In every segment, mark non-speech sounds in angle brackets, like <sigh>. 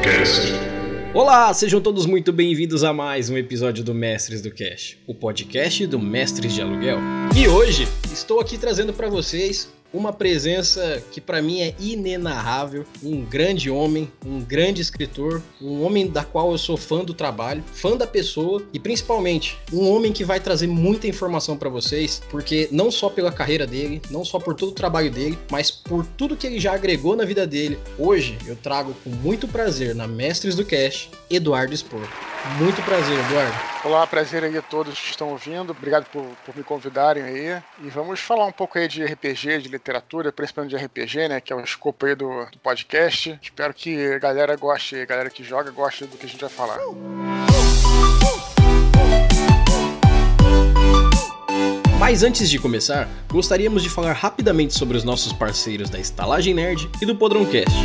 Podroncast. Olá, sejam todos muito bem-vindos a mais um episódio do Mestres do Cash, o podcast do Mestres de Aluguel. E hoje estou aqui trazendo para vocês uma presença que para mim é inenarrável, um grande homem, um grande escritor, um homem da qual eu sou fã do trabalho, fã da pessoa e principalmente um homem que vai trazer muita informação para vocês, porque não só pela carreira dele, não só por todo o trabalho dele, mas por tudo que ele já agregou na vida dele. Hoje eu trago com muito prazer na Mestres do Cash, Eduardo Spor. Muito prazer, Eduardo. Olá, prazer aí a todos que estão ouvindo. Obrigado por, por me convidarem aí. E vamos falar um pouco aí de RPG, de literatura, principalmente de RPG, né? Que é o escopo aí do, do podcast. Espero que a galera goste, a galera que joga goste do que a gente vai falar. Mas antes de começar, gostaríamos de falar rapidamente sobre os nossos parceiros da Estalagem Nerd e do Podroncast.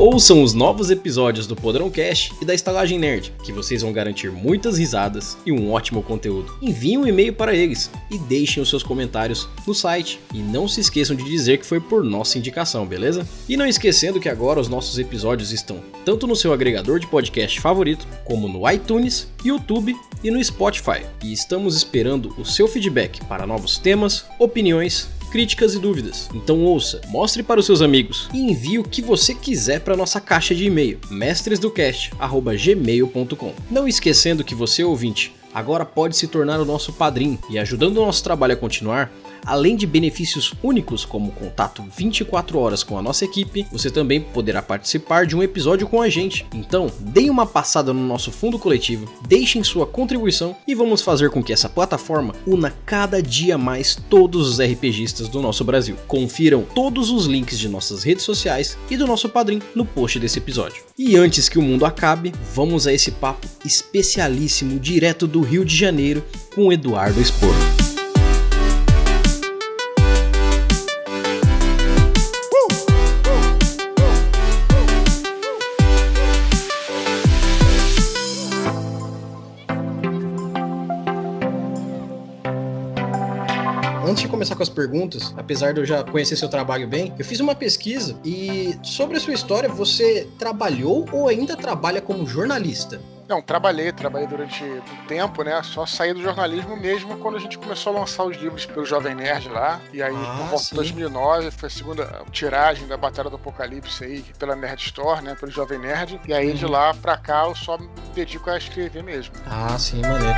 Ouçam os novos episódios do Podrão Cash e da Estalagem Nerd, que vocês vão garantir muitas risadas e um ótimo conteúdo. Enviem um e-mail para eles e deixem os seus comentários no site. E não se esqueçam de dizer que foi por nossa indicação, beleza? E não esquecendo que agora os nossos episódios estão tanto no seu agregador de podcast favorito, como no iTunes, YouTube e no Spotify. E estamos esperando o seu feedback para novos temas, opiniões críticas e dúvidas. Então ouça, mostre para os seus amigos e envie o que você quiser para nossa caixa de e-mail, mestresdocast@gmail.com. Não esquecendo que você ouvinte agora pode se tornar o nosso padrinho e ajudando o nosso trabalho a continuar, Além de benefícios únicos como contato 24 horas com a nossa equipe, você também poderá participar de um episódio com a gente. Então, deem uma passada no nosso fundo coletivo, deixem sua contribuição e vamos fazer com que essa plataforma una cada dia mais todos os RPGistas do nosso Brasil. Confiram todos os links de nossas redes sociais e do nosso padrinho no post desse episódio. E antes que o mundo acabe, vamos a esse papo especialíssimo direto do Rio de Janeiro com Eduardo Spor. Começar com as perguntas, apesar de eu já conhecer seu trabalho bem, eu fiz uma pesquisa e sobre a sua história, você trabalhou ou ainda trabalha como jornalista? Não, trabalhei, trabalhei durante um tempo, né? Só saí do jornalismo mesmo quando a gente começou a lançar os livros pelo Jovem Nerd lá. E aí, ah, por volta de 2009, foi a segunda tiragem da Batalha do Apocalipse aí, pela Nerd Store, né? Pelo Jovem Nerd. E aí, de uhum. lá pra cá, eu só me dedico a escrever mesmo. Ah, sim, maneiro.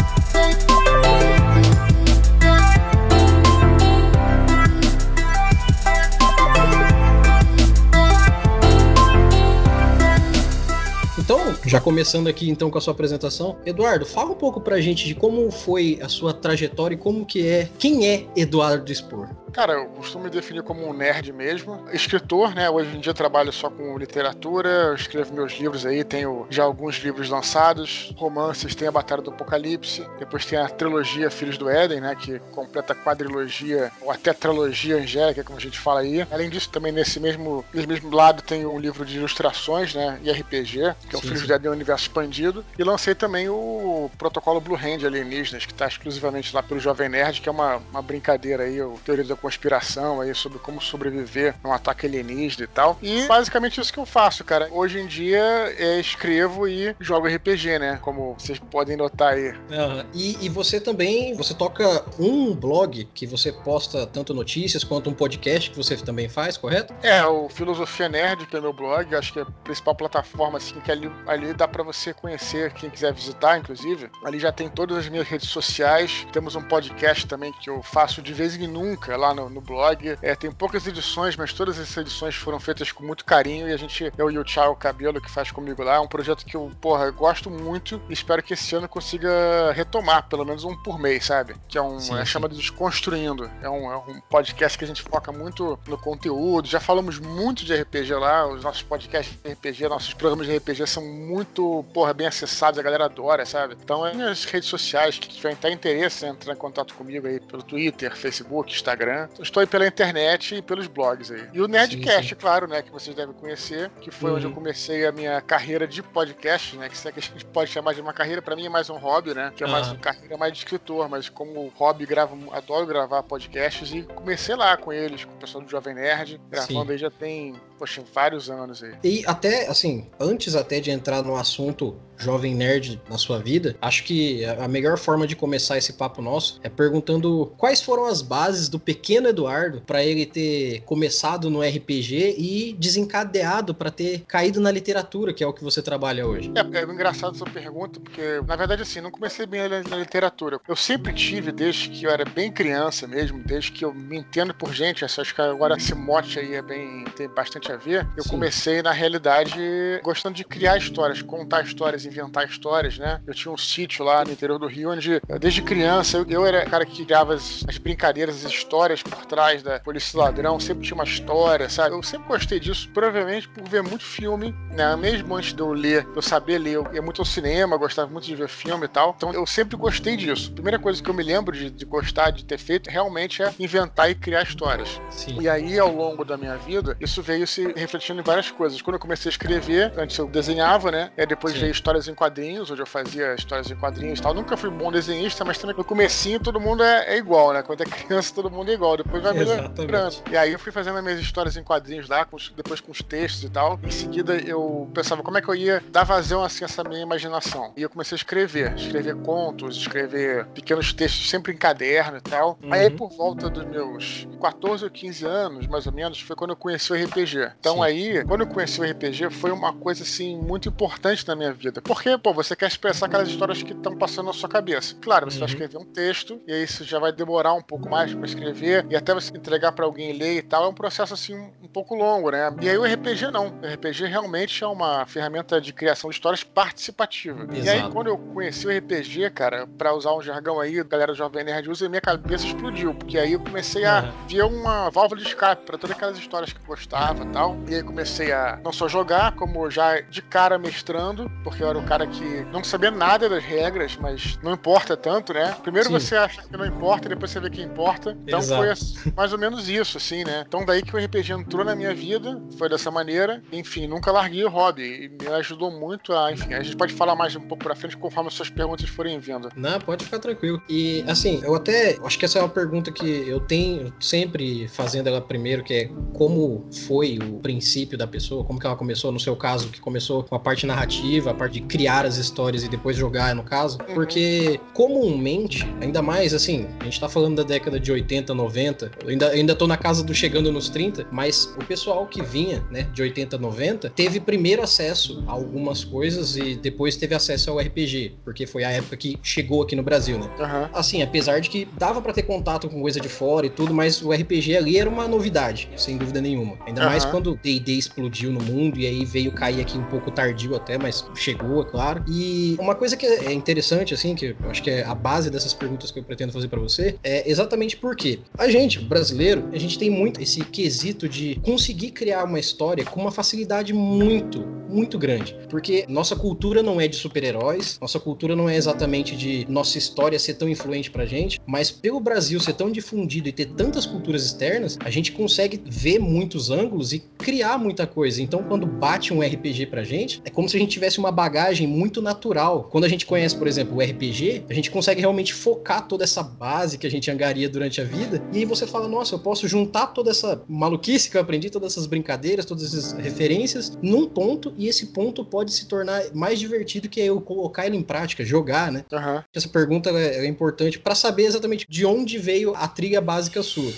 Já começando aqui então com a sua apresentação, Eduardo, fala um pouco pra gente de como foi a sua trajetória e como que é, quem é Eduardo Spor? Cara, eu costumo me definir como um nerd mesmo. Escritor, né? Hoje em dia trabalho só com literatura, escrevo meus livros aí, tenho já alguns livros lançados, romances, tem a Batalha do Apocalipse, depois tem a trilogia Filhos do Éden, né? Que completa a quadrilogia, ou até trilogia angélica, como a gente fala aí. Além disso, também nesse mesmo, nesse mesmo lado tem um livro de ilustrações, né? E RPG, que é o Filhos do Éden Universo Expandido. E lancei também o protocolo Blue Hand Alienígenas, que está exclusivamente lá pelo Jovem Nerd, que é uma, uma brincadeira aí, o teoria da conspiração aí sobre como sobreviver a um ataque alienígena e tal. E basicamente isso que eu faço, cara. Hoje em dia é, escrevo e jogo RPG, né? Como vocês podem notar aí. E, e você também, você toca um blog que você posta tanto notícias quanto um podcast que você também faz, correto? É, o Filosofia Nerd, que é meu blog, acho que é a principal plataforma, assim, que ali, ali dá para você conhecer, quem quiser visitar, inclusive. Ali já tem todas as minhas redes sociais. Temos um podcast também que eu faço de vez em nunca lá no, no blog. É, tem poucas edições, mas todas essas edições foram feitas com muito carinho e a gente, eu e o Thiago Cabelo, que faz comigo lá, é um projeto que eu, porra, gosto muito e espero que esse ano consiga retomar, pelo menos um por mês, sabe? Que é um, sim, é chamado Desconstruindo. É um, é um podcast que a gente foca muito no conteúdo. Já falamos muito de RPG lá, os nossos podcasts de RPG, nossos programas de RPG são muito, porra, bem acessados, a galera adora, sabe? Então, é nas redes sociais, que tiver interesse, entrar em contato comigo aí pelo Twitter, Facebook, Instagram. Então, estou aí pela internet e pelos blogs aí. E o Nerdcast, sim, sim. claro, né, que vocês devem conhecer, que foi uhum. onde eu uhum. comecei a minha carreira de podcast, né, que se é que a gente pode chamar de uma carreira, para mim é mais um hobby, né, que é mais uhum. uma carreira mais de escritor, mas como hobby, gravo, adoro gravar podcasts e comecei lá com eles, com o pessoal do Jovem Nerd, gravando sim. aí já tem poxa, vários anos aí. E até, assim, antes até de entrar no assunto jovem nerd na sua vida, acho que a melhor forma de começar esse papo nosso é perguntando quais foram as bases do pequeno Eduardo para ele ter começado no RPG e desencadeado para ter caído na literatura, que é o que você trabalha hoje. É, é engraçado essa pergunta, porque na verdade assim, não comecei bem na literatura. Eu sempre tive, desde que eu era bem criança mesmo, desde que eu me entendo por gente, acho que agora esse mote aí é bem tem bastante a ver. Eu Sim. comecei na realidade gostando de criar histórias, contar histórias inventar histórias, né? Eu tinha um sítio lá no interior do Rio, onde desde criança eu, eu era o cara que criava as, as, brincadeiras, as histórias por trás da Polícia Ladrão, sempre tinha uma história, sabe? Eu sempre gostei disso, provavelmente por ver muito filme, né? Mesmo antes de eu ler, eu saber ler, eu ia muito ao cinema, gostava muito de ver filme e tal. Então eu sempre gostei disso. A primeira coisa que eu me lembro de, de gostar, de ter feito, realmente é inventar e criar histórias. Sim. E aí, ao longo da minha vida, isso veio se refletindo em várias coisas. Quando eu comecei a escrever, antes eu desenhava, né? E depois Sim. veio histórias histórias em quadrinhos, onde eu fazia histórias em quadrinhos e tal. Nunca fui bom desenhista, mas também no comecinho todo mundo é, é igual, né? Quando é criança todo mundo é igual, depois vai melhorando. E aí eu fui fazendo as minhas histórias em quadrinhos lá, com, depois com os textos e tal. Em seguida eu pensava como é que eu ia dar vazão assim essa minha imaginação. E eu comecei a escrever, escrever contos, escrever pequenos textos sempre em caderno e tal. Uhum. Aí por volta dos meus 14 ou 15 anos, mais ou menos, foi quando eu conheci o RPG. Então Sim. aí, quando eu conheci o RPG, foi uma coisa assim muito importante na minha vida. Porque, pô, você quer expressar aquelas histórias que estão passando na sua cabeça. Claro, você uhum. vai escrever um texto, e aí isso já vai demorar um pouco mais para escrever, e até você entregar para alguém ler e tal, é um processo assim um pouco longo, né? E aí o RPG não. O RPG realmente é uma ferramenta de criação de histórias participativa. Exato. E aí, quando eu conheci o RPG, cara, para usar um jargão aí, a galera Jovem Nerd usa, minha cabeça explodiu, porque aí eu comecei a uhum. ver uma válvula de escape para todas aquelas histórias que eu gostava e tal. E aí comecei a não só jogar, como já de cara mestrando, porque eu era um cara que não sabia nada das regras, mas não importa tanto, né? Primeiro Sim. você acha que não importa, depois você vê que importa. Então Exato. foi mais ou menos isso, assim, né? Então daí que o RPG entrou na minha vida, foi dessa maneira. Enfim, nunca larguei o hobby. E me ajudou muito a, enfim, a gente pode falar mais um pouco pra frente conforme as suas perguntas forem vindo. Não, pode ficar tranquilo. E assim, eu até acho que essa é uma pergunta que eu tenho sempre fazendo ela primeiro, que é como foi o princípio da pessoa, como que ela começou, no seu caso, que começou com a parte narrativa, a parte de criar as histórias e depois jogar, no caso, uhum. porque comumente, ainda mais assim, a gente tá falando da década de 80, 90, eu ainda, ainda tô na casa do chegando nos 30, mas o pessoal que vinha, né, de 80, 90, teve primeiro acesso a algumas coisas e depois teve acesso ao RPG, porque foi a época que chegou aqui no Brasil, né? Uhum. Assim, apesar de que dava para ter contato com coisa de fora e tudo, mas o RPG ali era uma novidade, sem dúvida nenhuma. Ainda uhum. mais quando o D&D explodiu no mundo e aí veio cair aqui um pouco tardio até, mas chegou, é claro. E uma coisa que é interessante, assim, que eu acho que é a base dessas perguntas que eu pretendo fazer para você, é exatamente porque a gente, brasileiro, a gente tem muito esse quesito de conseguir criar uma história com uma facilidade muito, muito grande. Porque nossa cultura não é de super-heróis, nossa cultura não é exatamente de nossa história ser tão influente pra gente, mas pelo Brasil ser tão difundido e ter tantas culturas externas, a gente consegue ver muitos ângulos e criar muita coisa. Então, quando bate um RPG pra gente, é como se a gente tivesse uma bagagem muito natural. Quando a gente conhece, por exemplo, o RPG, a gente consegue realmente focar toda essa base que a gente angaria durante a vida, e aí você fala, nossa, eu posso juntar toda essa maluquice que eu aprendi, todas essas brincadeiras, todas essas referências, num ponto, e esse ponto pode se tornar mais divertido que eu colocar ele em prática, jogar, né? Uhum. Essa pergunta é, é importante para saber exatamente de onde veio a trilha básica sua.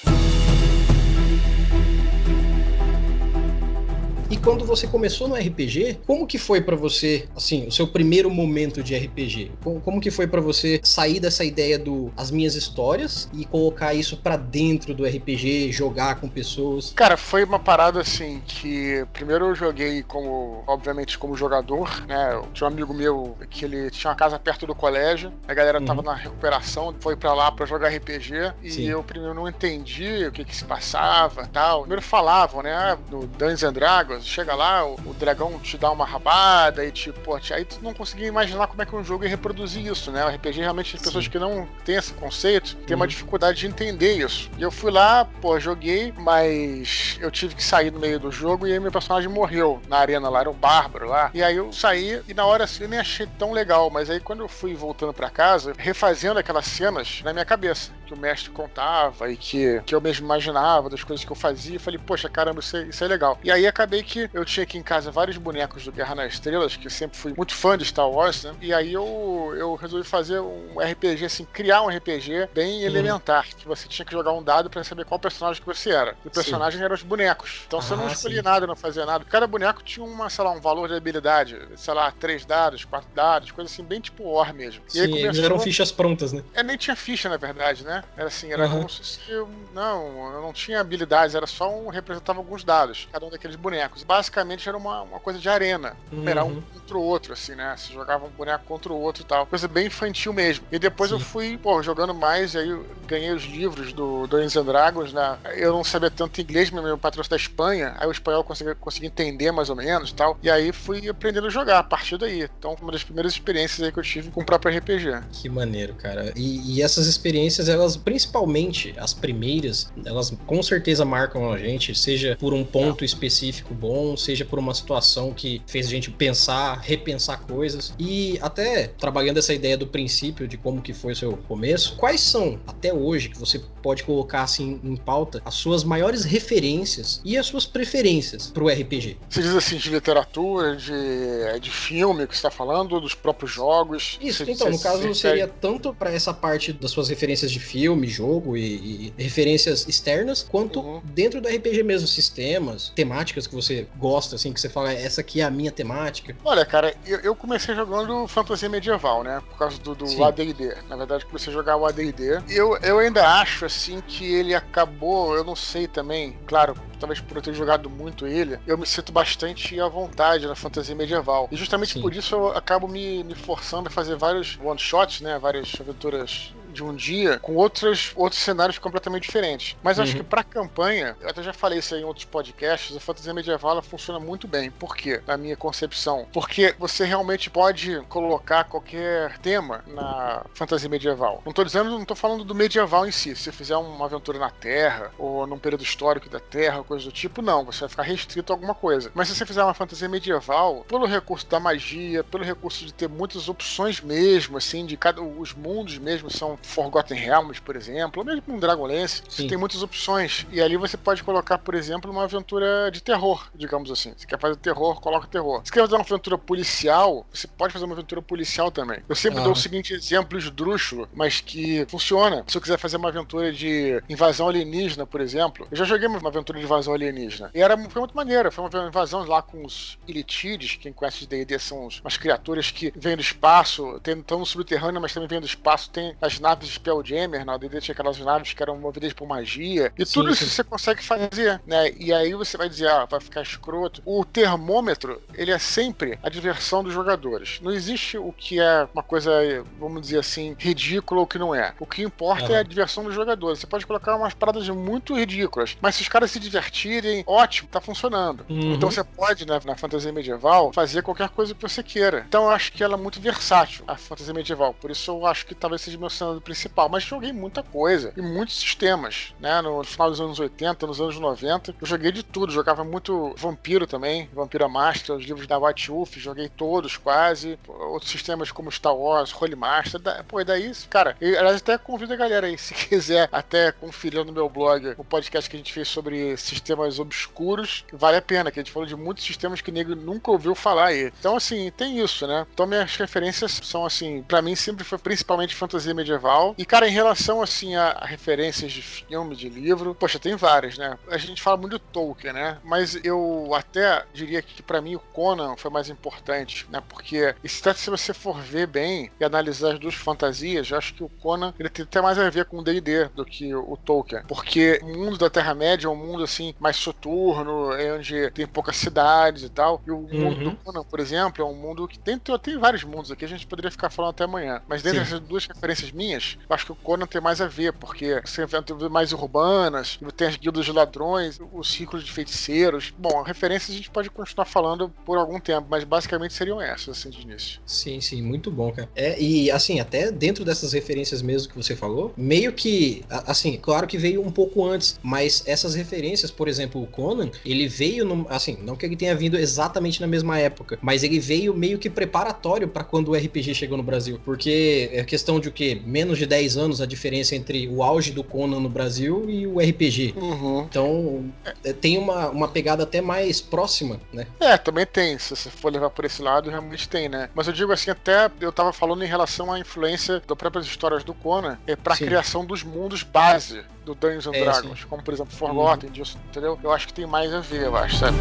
E quando você começou no RPG, como que foi para você, assim, o seu primeiro momento de RPG? Como, como que foi para você sair dessa ideia do as minhas histórias e colocar isso para dentro do RPG, jogar com pessoas? Cara, foi uma parada assim que primeiro eu joguei como, obviamente, como jogador, né? Eu tinha um amigo meu que ele tinha uma casa perto do colégio, a galera tava uhum. na recuperação, foi para lá para jogar RPG e Sim. eu primeiro não entendi o que que se passava, tal. Primeiro falavam, né, do Dungeons and Dragons. Chega lá, o, o dragão te dá uma rabada e tipo, pô, aí tu não conseguia imaginar como é que um jogo ia reproduzir isso, né? O RPG realmente as pessoas que não têm esse conceito têm uma uhum. dificuldade de entender isso. E eu fui lá, pô, joguei, mas eu tive que sair no meio do jogo e aí meu personagem morreu na arena lá, era o Bárbaro lá. E aí eu saí e na hora assim eu nem achei tão legal, mas aí quando eu fui voltando para casa, refazendo aquelas cenas na minha cabeça que o mestre contava e que, que eu mesmo imaginava das coisas que eu fazia, eu falei, poxa, caramba, isso é, isso é legal. E aí acabei que eu tinha aqui em casa vários bonecos do Guerra nas Estrelas, que eu sempre fui muito fã de Star Wars, né? E aí eu, eu resolvi fazer um RPG, assim, criar um RPG bem uhum. elementar, que você tinha que jogar um dado para saber qual personagem que você era. E o personagem sim. eram os bonecos. Então ah, você não escolhia sim. nada, não fazia nada. Cada boneco tinha uma, sei lá, um valor de habilidade, sei lá, três dados, quatro dados, coisa assim, bem tipo War mesmo. E sim, começou... eles eram fichas prontas, né? É, nem tinha ficha, na verdade, né? Era assim, era uhum. como se eu, não, eu não tinha habilidades, era só um representava alguns dados, cada um daqueles bonecos. Basicamente era uma, uma coisa de arena, uhum. era um contra o outro, assim, né? Se jogava um boneco contra o outro e tal, coisa bem infantil mesmo. E depois Sim. eu fui, pô, jogando mais, e aí ganhei os livros do Dungeons and Dragons, né? Eu não sabia tanto inglês, meu patrão da Espanha, aí o espanhol eu consegui, consegui entender mais ou menos e tal, e aí fui aprendendo a jogar a partir daí. Então, uma das primeiras experiências aí que eu tive com o próprio RPG. Que maneiro, cara. E, e essas experiências, elas, principalmente as primeiras, elas com certeza marcam a gente, seja por um ponto específico bom, seja por uma situação que fez a gente pensar, repensar coisas. E até trabalhando essa ideia do princípio de como que foi o seu começo, quais são, até hoje, que você pode colocar assim em pauta, as suas maiores referências e as suas preferências pro RPG? Você diz assim, de literatura, de, de filme que você está falando, dos próprios jogos? Isso, então, no caso seria tanto para essa parte das suas referências de filme, jogo e, e referências externas, quanto uhum. dentro do RPG mesmo, sistemas, temáticas que você gosta, assim, que você fala, essa aqui é a minha temática. Olha, cara, eu, eu comecei jogando fantasia medieval, né? Por causa do, do AD&D. Na verdade, comecei a jogar o AD&D. Eu, eu ainda acho, assim, que ele acabou, eu não sei também, claro, talvez por eu ter jogado muito ele, eu me sinto bastante à vontade na fantasia medieval. E justamente Sim. por isso eu acabo me, me forçando a fazer vários one-shots, né? Várias aventuras de um dia com outros, outros cenários completamente diferentes. Mas uhum. acho que pra campanha, eu até já falei isso aí em outros podcasts, a fantasia medieval ela funciona muito bem. Por quê? Na minha concepção. Porque você realmente pode colocar qualquer tema na fantasia medieval. Não tô dizendo, não tô falando do medieval em si. Se você fizer uma aventura na Terra, ou num período histórico da Terra, coisa do tipo, não. Você vai ficar restrito a alguma coisa. Mas se você fizer uma fantasia medieval, pelo recurso da magia, pelo recurso de ter muitas opções mesmo, assim, de cada. Os mundos mesmo são Forgotten Realms, por exemplo, ou mesmo um Dragonlance, você tem muitas opções. E ali você pode colocar, por exemplo, uma aventura de terror, digamos assim. Você quer fazer terror, coloca terror. Se quer fazer uma aventura policial, você pode fazer uma aventura policial também. Eu sempre ah. dou o seguinte exemplo esdrúxulo, mas que funciona. Se eu quiser fazer uma aventura de invasão alienígena, por exemplo, eu já joguei uma aventura de invasão alienígena. E era, foi muito maneira. Foi uma invasão lá com os Ilitides, quem conhece de D&D são umas criaturas que vêm do espaço, estão no subterrâneo, mas também vêm do espaço, tem as naves naves de Spelljammer, na D&D tinha aquelas naves que eram movidas por magia, e sim, tudo isso você consegue fazer, né? E aí você vai dizer, ah, vai ficar escroto. O termômetro, ele é sempre a diversão dos jogadores. Não existe o que é uma coisa, vamos dizer assim, ridícula ou que não é. O que importa é a diversão dos jogadores. Você pode colocar umas paradas muito ridículas, mas se os caras se divertirem, ótimo, tá funcionando. Uhum. Então você pode, né, na fantasia medieval, fazer qualquer coisa que você queira. Então eu acho que ela é muito versátil, a fantasia medieval. Por isso eu acho que talvez seja meu cenário principal, mas joguei muita coisa e muitos sistemas, né? No final dos anos 80, nos anos 90, eu joguei de tudo. Jogava muito Vampiro também, Vampira Master, os livros da White Wolf, joguei todos quase. Outros sistemas como Star Wars, Holy Master. Da, pô, e daí, cara, eu, aliás, até convido a galera aí, <laughs> se quiser até conferir no meu blog o podcast que a gente fez sobre sistemas obscuros, vale a pena, que a gente falou de muitos sistemas que o nego nunca ouviu falar aí. Então, assim, tem isso, né? Então, minhas referências são, assim, para mim sempre foi principalmente fantasia medieval E, cara, em relação, assim, a, a, referências de filme, de livro, poxa, tem várias, né? A gente fala muito do Tolkien, né? Mas eu até diria que, para mim, o Conan foi mais importante, né? Porque, se você for ver bem e analisar as duas fantasias, eu acho que o Conan, ele tem até mais a ver com o D&D do que o, o Tolkien. Porque o mundo da Terra-média é um mundo, assim, mais soturno, é onde tem poucas cidades e tal. E o uhum. mundo do Conan, por exemplo, é um mundo que tem, tem vários mundos aqui, a gente poderia ficar falando até amanhã. Mas dentro dessas duas referências minhas, acho que o Conan tem mais a ver, porque você tem mais urbanas, tem as guildas de ladrões, os círculos de feiticeiros. Bom, referências a gente pode continuar falando por algum tempo, mas basicamente seriam essas, assim, de início. Sim, sim, muito bom, cara. É, e assim, até dentro dessas referências mesmo que você falou, meio que, assim, claro que veio um pouco antes, mas essas referências, por exemplo, o Conan, ele veio, no, assim, não que ele tenha vindo exatamente na mesma época, mas ele veio meio que preparatório para quando o RPG chegou no Brasil, porque é questão de o quê? Menos de 10 anos a diferença entre o auge do Conan no Brasil e o RPG. Uhum. Então, é, tem uma, uma pegada até mais próxima, né? É, também tem, se você for levar por esse lado, realmente tem, né? Mas eu digo assim, até eu tava falando em relação à influência das próprias histórias do Conan é pra sim. criação dos mundos base do Dungeons and é, Dragons, como por exemplo Forgotten, uhum. disso, entendeu? Eu acho que tem mais a ver, eu acho, sabe?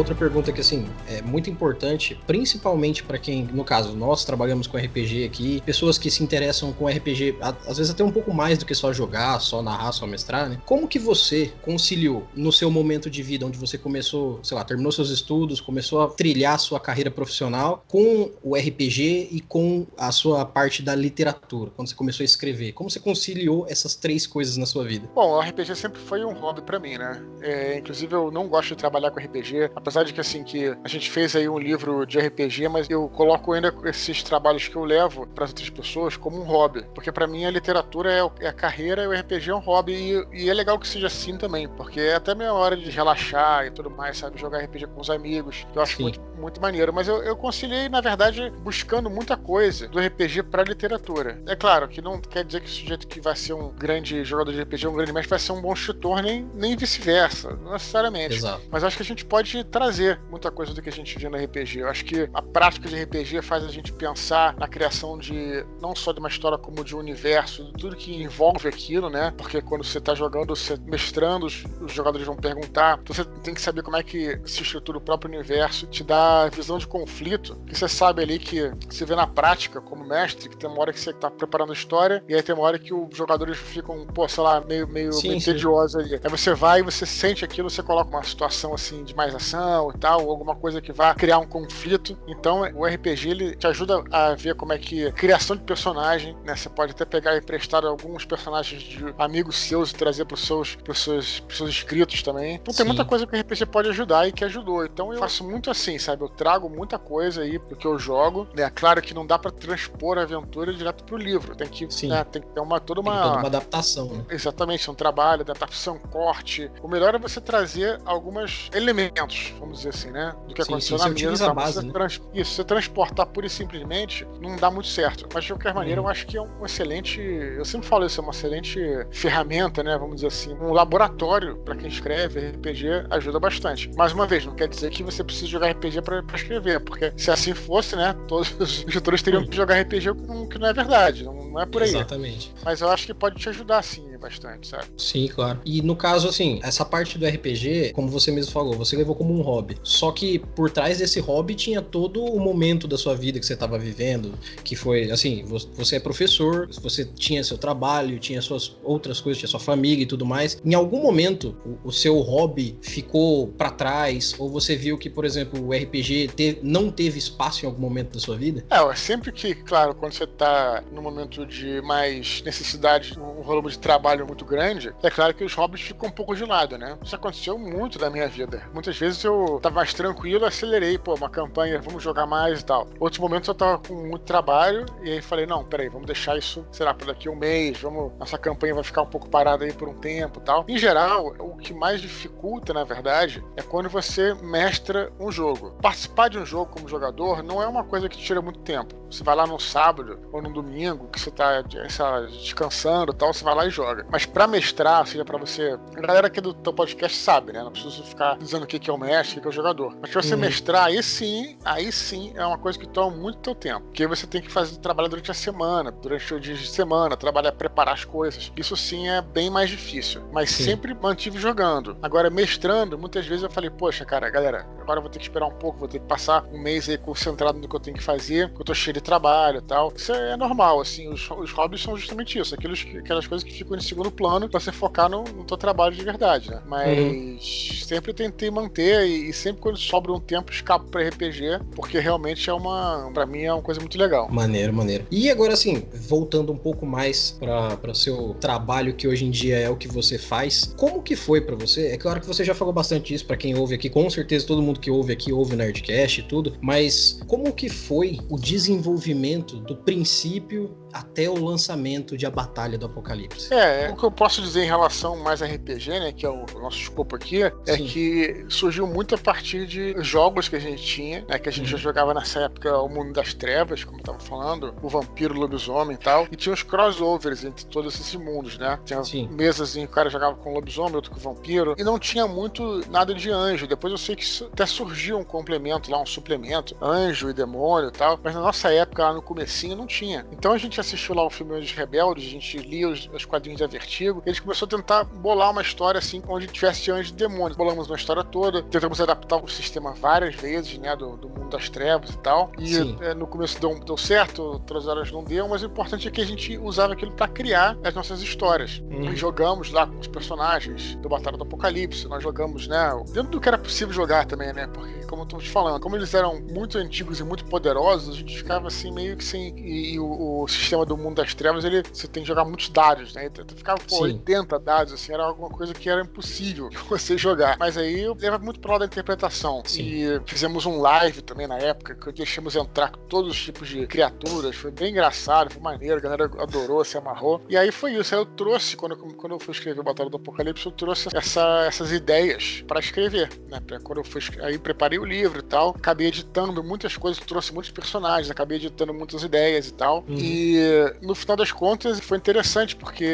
Outra pergunta que, assim, é muito importante, principalmente para quem, no caso, nós trabalhamos com RPG aqui, pessoas que se interessam com RPG, às vezes até um pouco mais do que só jogar, só narrar, só mestrar, né? Como que você conciliou no seu momento de vida, onde você começou, sei lá, terminou seus estudos, começou a trilhar sua carreira profissional com o RPG e com a sua parte da literatura, quando você começou a escrever? Como você conciliou essas três coisas na sua vida? Bom, o RPG sempre foi um hobby para mim, né? É, inclusive, eu não gosto de trabalhar com RPG, Apesar de que assim que a gente fez aí um livro de RPG, mas eu coloco ainda esses trabalhos que eu levo para as outras pessoas como um hobby, porque para mim a literatura é, é, a carreira e o RPG é um hobby e, e, é legal que seja assim também, porque é até minha hora de relaxar e tudo mais, sabe, jogar RPG com os amigos, eu acho muito, muito maneiro. Mas eu, eu conciliei na verdade buscando muita coisa do RPG para literatura. É claro que não quer dizer que o sujeito que vai ser um grande jogador de RPG, um grande mestre, vai ser um bom tutor nem, nem vice-versa, não necessariamente. Exato. Mas acho que a gente pode trazer muita coisa do que a gente vê no RPG. Eu acho que a prática de RPG faz a gente pensar na criação de não só de uma história como de um universo, de tudo que envolve aquilo, né? Porque quando você está jogando, você mestrando, os, os, jogadores vão perguntar, então você tem que saber como é que se estrutura o próprio universo, te dá visão de conflito, que você sabe ali que você vê na prática como mestre, que tem uma hora que você está preparando a história e aí tem uma hora que os jogadores ficam, pô, sei lá, meio, meio, sim, meio tediosos ali. Aí você vai e você sente aquilo, você coloca uma situação assim de mais ação e tal, ou alguma coisa que vá criar um conflito. Então o RPG ele te ajuda a ver como é que criação de personagem, né? Você pode até pegar e emprestar alguns personagens de amigos seus e trazer para os seus, pros seus, pros seus escritos também. Então Sim. tem muita coisa que o RPG pode ajudar e que ajudou. Então eu faço muito assim, sabe? Eu trago muita coisa aí do que eu jogo. Né? Claro que não dá para transpor a aventura direto pro livro. Tem que, né? tem que ter uma toda uma, toda uma adaptação. Né? Exatamente, um trabalho, adaptação, corte. O melhor é você trazer alguns elementos vamos dizer assim, né? Do que sim, aconteceu sim, na mesa. Base, você né? trans... Isso, você transportar pura e simplesmente não dá muito certo. Mas de qualquer maneira, uhum. eu acho que é um excelente. Eu sempre falo isso, é uma excelente ferramenta, né? Vamos dizer assim, um laboratório para quem escreve RPG ajuda bastante. Mais uma vez, não quer dizer que você precisa jogar RPG para escrever, porque se assim fosse, né? Todos <laughs> os editores teriam que jogar RPG, que não é verdade. Não, não é por aí. Exatamente. Mas eu acho que pode te ajudar, sim bastante, sabe? Sim, claro. E no caso, assim, essa parte do RPG, como você mesmo falou, você levou como um hobby. Só que por trás desse hobby tinha todo o momento da sua vida que você estava vivendo, que foi, assim, você é professor, você tinha seu trabalho, tinha suas outras coisas, tinha sua família e tudo mais. Em algum momento, o, seu hobby ficou para trás, ou você viu que, por exemplo, o RPG não teve espaço em algum momento da sua vida? É, sempre que, claro, quando você tá no momento de mais necessidade, um volume de trabalho trabalho muito grande, é claro que os hobbies ficam um pouco de lado, né? Isso aconteceu muito na minha vida. Muitas vezes eu tava mais tranquilo, acelerei, pô, uma campanha, vamos jogar mais e tal. Outros momentos eu tava com muito trabalho e aí falei, não, peraí, vamos deixar isso, será, por daqui um mês, vamos, nossa campanha vai ficar um pouco parada aí por um tempo e tal. Em geral, o que mais dificulta, na verdade, é quando você mestra um jogo. Participar de um jogo como jogador não é uma coisa que tira muito tempo. Você vai lá no sábado ou no domingo, que você tá descansando e tal, você vai lá e joga. Mas para mestrar, seja para você. A galera aqui do teu podcast sabe, né? Não preciso ficar dizendo o que é o mestre, o que é o jogador. Mas pra você uhum. mestrar, aí sim, aí sim é uma coisa que toma muito teu tempo. Porque você tem que fazer trabalhar durante a semana, durante o dia de semana, trabalhar, preparar as coisas. Isso sim é bem mais difícil. Mas sim. sempre mantive jogando. Agora, mestrando, muitas vezes eu falei, poxa, cara, galera, agora eu vou ter que esperar um pouco, vou ter que passar um mês aí concentrado no que eu tenho que fazer, porque eu tô cheio de trabalho e tal. Isso é normal, assim, os, os hobbies são justamente isso, aqueles, aquelas coisas que ficam segundo plano pra você focar no, no teu trabalho de verdade, né? Mas uhum. sempre tentei manter e, e, sempre quando sobra um tempo escapo pra RPG, porque realmente é uma, pra mim é uma coisa muito legal. Maneiro, maneiro. E agora, assim, voltando um pouco mais para seu trabalho que hoje em dia é o que você faz, como que foi para você? É claro que você já falou bastante isso para quem ouve aqui, com certeza todo mundo que ouve aqui ouve o Nerdcast e tudo, mas como que foi o desenvolvimento do princípio até o lançamento de A Batalha do Apocalipse. É, o que eu posso dizer em relação mais a RPG, né, que é o nosso escopo aqui, é Sim. que surgiu muito a partir de jogos que a gente tinha, né, que a gente uhum. já jogava nessa época o Mundo das Trevas, como eu tava falando, o Vampiro, o Lobisomem e tal, e tinha os crossovers entre todos esses mundos, né? Tinha Sim. mesas em que o cara jogava com o lobisomem, outro com o vampiro, e não tinha muito nada de anjo. Depois eu sei que até surgiu um complemento lá, um suplemento, anjo e demônio e tal, mas na nossa época, lá no comecinho, não tinha. Então a gente assistiu lá o filme Os Rebeldes, a gente lia os, os quadrinhos da Vertigo, e a gente começou a tentar bolar uma história assim, onde tivesse anjos e demônios. Bolamos uma história toda, tentamos adaptar o sistema várias vezes, né, do, do das trevas e tal. E é, no começo deu, deu certo, outras horas não deu, mas o importante é que a gente usava aquilo para criar as nossas histórias. Uhum. Nós jogamos lá com os personagens do Batalha do Apocalipse, nós jogamos, né, dentro do que era possível jogar também, né, porque, como eu tô te falando, como eles eram muito antigos e muito poderosos, a gente ficava assim meio que sem. E, e o, o sistema do mundo das trevas, ele, você tem que jogar muitos dados, né? Então, ficava, pô, 80 dados, assim, era alguma coisa que era impossível <laughs> você jogar. Mas aí leva muito pro lado da interpretação. Sim. E fizemos um live também na época, que deixamos entrar todos os tipos de criaturas. Foi bem engraçado, foi maneiro, a galera adorou, se amarrou. E aí foi isso. Aí eu trouxe, quando, quando eu fui escrever o Batalha do Apocalipse, eu trouxe essa, essas ideias para escrever, né? Quando eu fui, aí preparei o livro e tal, acabei editando muitas coisas, trouxe muitos personagens, acabei editando muitas ideias e tal. Uhum. E no final das contas foi interessante porque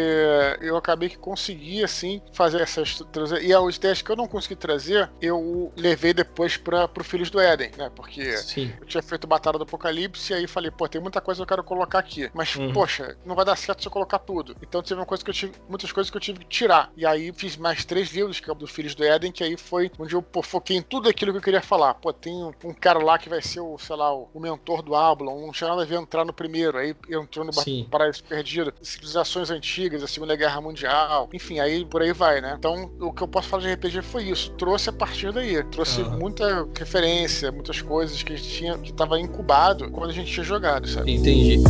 eu acabei que consegui assim fazer essas trazer e as ideias que eu não consegui trazer eu levei depois para pro Filhos do Éden, né? Porque Sim. eu tinha feito Batalha do Apocalipse e aí falei, pô, tem muita coisa que eu quero colocar aqui, mas uhum. poxa, não vai dar certo se eu colocar tudo. Então teve uma coisa que eu tive, muitas coisas que eu tive que tirar. E aí fiz mais três livros que é o do Filhos do Éden, que aí foi onde eu pô, foquei em tudo aquilo que eu queria falar. Pô, tem um, um cara lá que vai ser o, sei lá, o, o mentor do Ablon, não tinha nada a ver entrar no primeiro, aí entrou no Sim. Paraíso Perdido, civilizações antigas, a Segunda Guerra Mundial, enfim, aí por aí vai, né? Então, o que eu posso falar de RPG foi isso. Trouxe a partir daí. Trouxe uhum. muita referência, muitas coisas que a gente tinha, que estava incubado quando a gente tinha jogado, sabe? Entendi.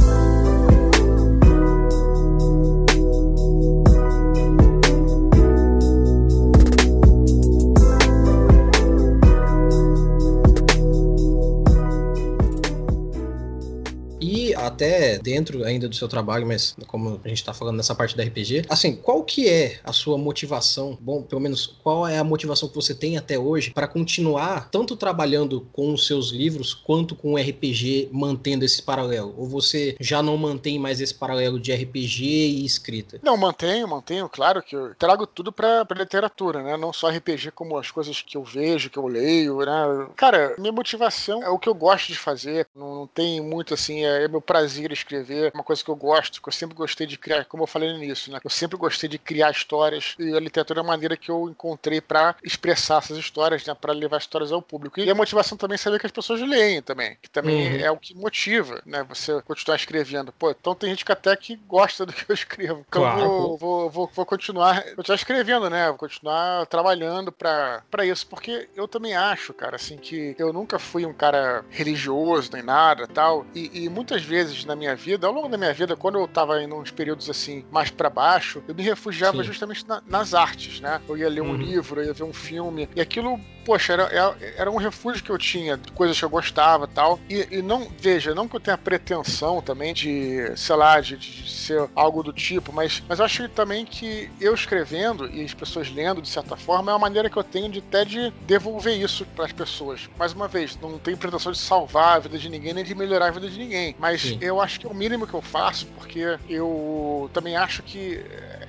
Até dentro ainda do seu trabalho, mas como a gente tá falando nessa parte da RPG, assim, qual que é a sua motivação? Bom, pelo menos qual é a motivação que você tem até hoje para continuar tanto trabalhando com os seus livros quanto com o RPG mantendo esse paralelo? Ou você já não mantém mais esse paralelo de RPG e escrita? Não, mantenho, mantenho, claro que eu trago tudo pra, pra literatura, né? Não só RPG como as coisas que eu vejo, que eu leio, né? Cara, minha motivação é o que eu gosto de fazer, não, não tem muito assim, é, é meu prazer escrever, uma coisa que eu gosto, que eu sempre gostei de criar, como eu falei no início, né? Eu sempre gostei de criar histórias e a literatura é a maneira que eu encontrei para expressar essas histórias, né? Para levar histórias ao público. E a motivação também é saber que as pessoas leem também, que também uhum. é o que motiva, né? Você continuar escrevendo. Pô, então tem gente que até que gosta do que eu escrevo. Então claro. eu vou, vou, vou, vou, continuar, continuar escrevendo, né? Vou continuar trabalhando para isso, porque eu também acho, cara, assim, que eu nunca fui um cara religioso nem nada tal. E, e muitas vezes vezes na minha vida, ao longo da minha vida, quando eu tava em uns períodos assim, mais para baixo, eu me refugiava Sim. justamente na, nas artes, né? Eu ia ler um uhum. livro, eu ia ver um filme, e aquilo poxa, era, era um refúgio que eu tinha, coisas que eu gostava tal. E, e não, veja, não que eu tenha pretensão também de, sei lá, de, de, ser algo do tipo, mas, mas eu acho também que eu escrevendo e as pessoas lendo, de certa forma, é uma maneira que eu tenho de até de devolver isso para as pessoas. Mais uma vez, não tenho pretensão de salvar a vida de ninguém, nem de melhorar a vida de ninguém. Mas Sim. eu acho que é o mínimo que eu faço, porque eu também acho que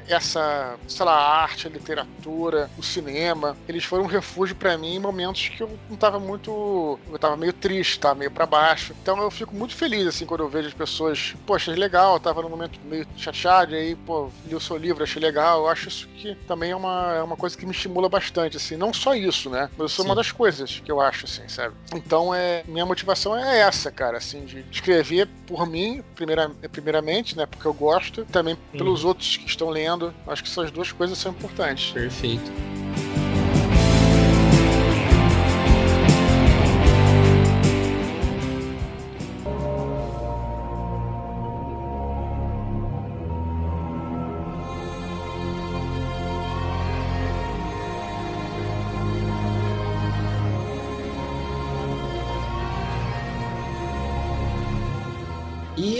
essa, sei lá, a arte, a literatura, o cinema, eles foram um refúgio para mim mim em momentos que eu não tava muito. Eu tava meio triste, tava meio para baixo. Então eu fico muito feliz, assim, quando eu vejo as pessoas, poxa, legal, eu tava num momento meio chateado, e aí, pô, li o seu livro, achei legal. Eu acho isso que também é uma, é uma coisa que me estimula bastante, assim. Não só isso, né? Mas isso é uma das coisas que eu acho, assim, sabe? Então, é, minha motivação é essa, cara, assim, de escrever por mim, primeira, primeiramente, né? Porque eu gosto, também pelos uhum. outros que estão lendo. Acho que essas duas coisas são importantes. Perfeito.